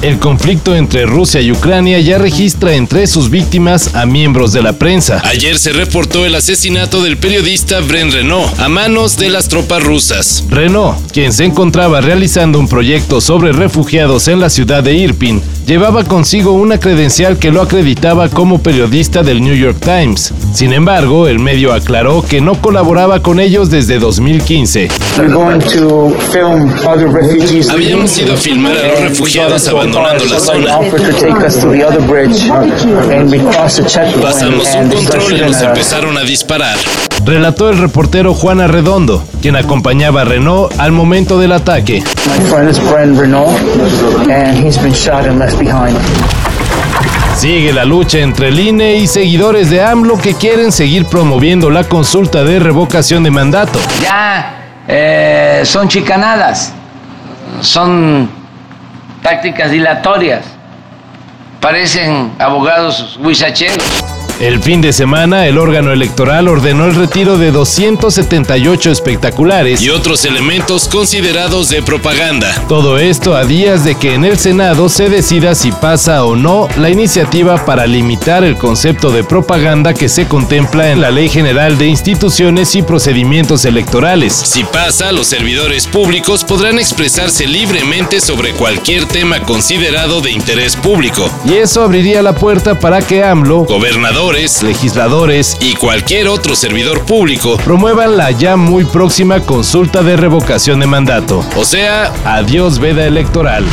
El conflicto entre Rusia y Ucrania ya registra entre sus víctimas a miembros de la prensa. Ayer se reportó el asesinato del periodista Bren Renault a manos de las tropas rusas. Renault, quien se encontraba realizando un proyecto sobre refugiados en la ciudad de Irpin, llevaba consigo una credencial que lo acreditaba como periodista del New York Times. Sin embargo, el medio aclaró que no colaboraba con ellos desde 2015. Habíamos ido a filmar a los refugiados abandonando la zona. Pasamos un control y nos empezaron a disparar. Relató el reportero Juan Arredondo, quien acompañaba a Renault al momento del ataque. Sigue la lucha entre el INE y seguidores de AMLO que quieren seguir promoviendo la consulta de revocación de mandato. Ya eh, son chicanadas, son tácticas dilatorias, parecen abogados huizacheros. El fin de semana, el órgano electoral ordenó el retiro de 278 espectaculares y otros elementos considerados de propaganda. Todo esto a días de que en el Senado se decida si pasa o no la iniciativa para limitar el concepto de propaganda que se contempla en la Ley General de Instituciones y Procedimientos Electorales. Si pasa, los servidores públicos podrán expresarse libremente sobre cualquier tema considerado de interés público. Y eso abriría la puerta para que AMLO, gobernador legisladores y cualquier otro servidor público promuevan la ya muy próxima consulta de revocación de mandato. O sea, adiós veda electoral.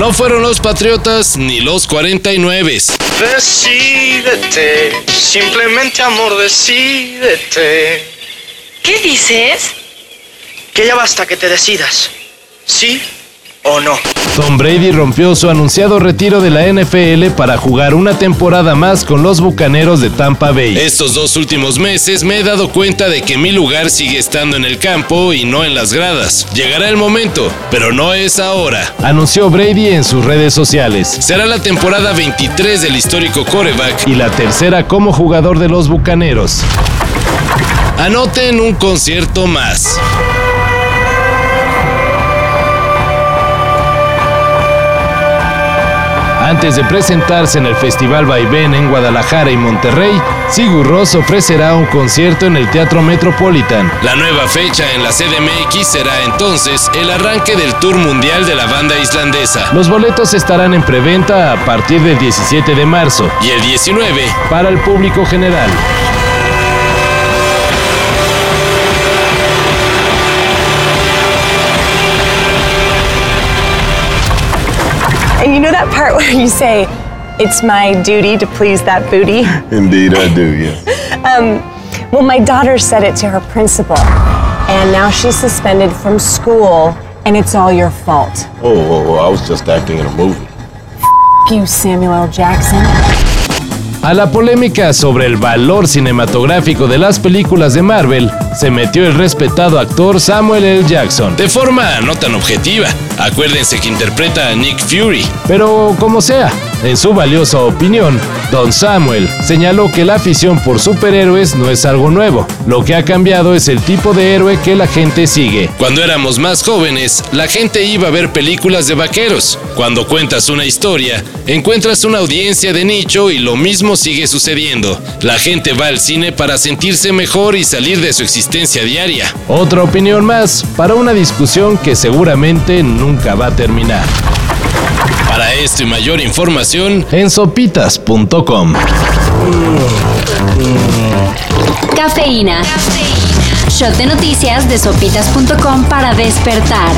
No fueron los patriotas ni los 49. Decídete, simplemente amor, decídete. ¿Qué dices? Que ya basta que te decidas. ¿Sí o no? Tom Brady rompió su anunciado retiro de la NFL para jugar una temporada más con los Bucaneros de Tampa Bay. Estos dos últimos meses me he dado cuenta de que mi lugar sigue estando en el campo y no en las gradas. Llegará el momento, pero no es ahora. Anunció Brady en sus redes sociales. Será la temporada 23 del histórico coreback y la tercera como jugador de los Bucaneros. Anoten un concierto más. Antes de presentarse en el Festival Vaivén en Guadalajara y Monterrey, Sigur Rós ofrecerá un concierto en el Teatro Metropolitan. La nueva fecha en la CDMX será entonces el arranque del Tour Mundial de la banda islandesa. Los boletos estarán en preventa a partir del 17 de marzo y el 19 para el público general. And you know that part where you say, it's my duty to please that booty? Indeed, I do, yes. Um, well, my daughter said it to her principal, and now she's suspended from school, and it's all your fault. Oh, oh, oh I was just acting in a movie. F you, Samuel L. Jackson. A la polémica sobre el valor cinematográfico de las películas de Marvel se metió el respetado actor Samuel L. Jackson. De forma no tan objetiva, acuérdense que interpreta a Nick Fury. Pero como sea, en su valiosa opinión, Don Samuel señaló que la afición por superhéroes no es algo nuevo. Lo que ha cambiado es el tipo de héroe que la gente sigue. Cuando éramos más jóvenes, la gente iba a ver películas de vaqueros. Cuando cuentas una historia, encuentras una audiencia de nicho y lo mismo sigue sucediendo. La gente va al cine para sentirse mejor y salir de su existencia diaria. Otra opinión más para una discusión que seguramente nunca va a terminar. Para esto y mayor información en sopitas.com. Cafeína. Shot de noticias de sopitas.com para despertar.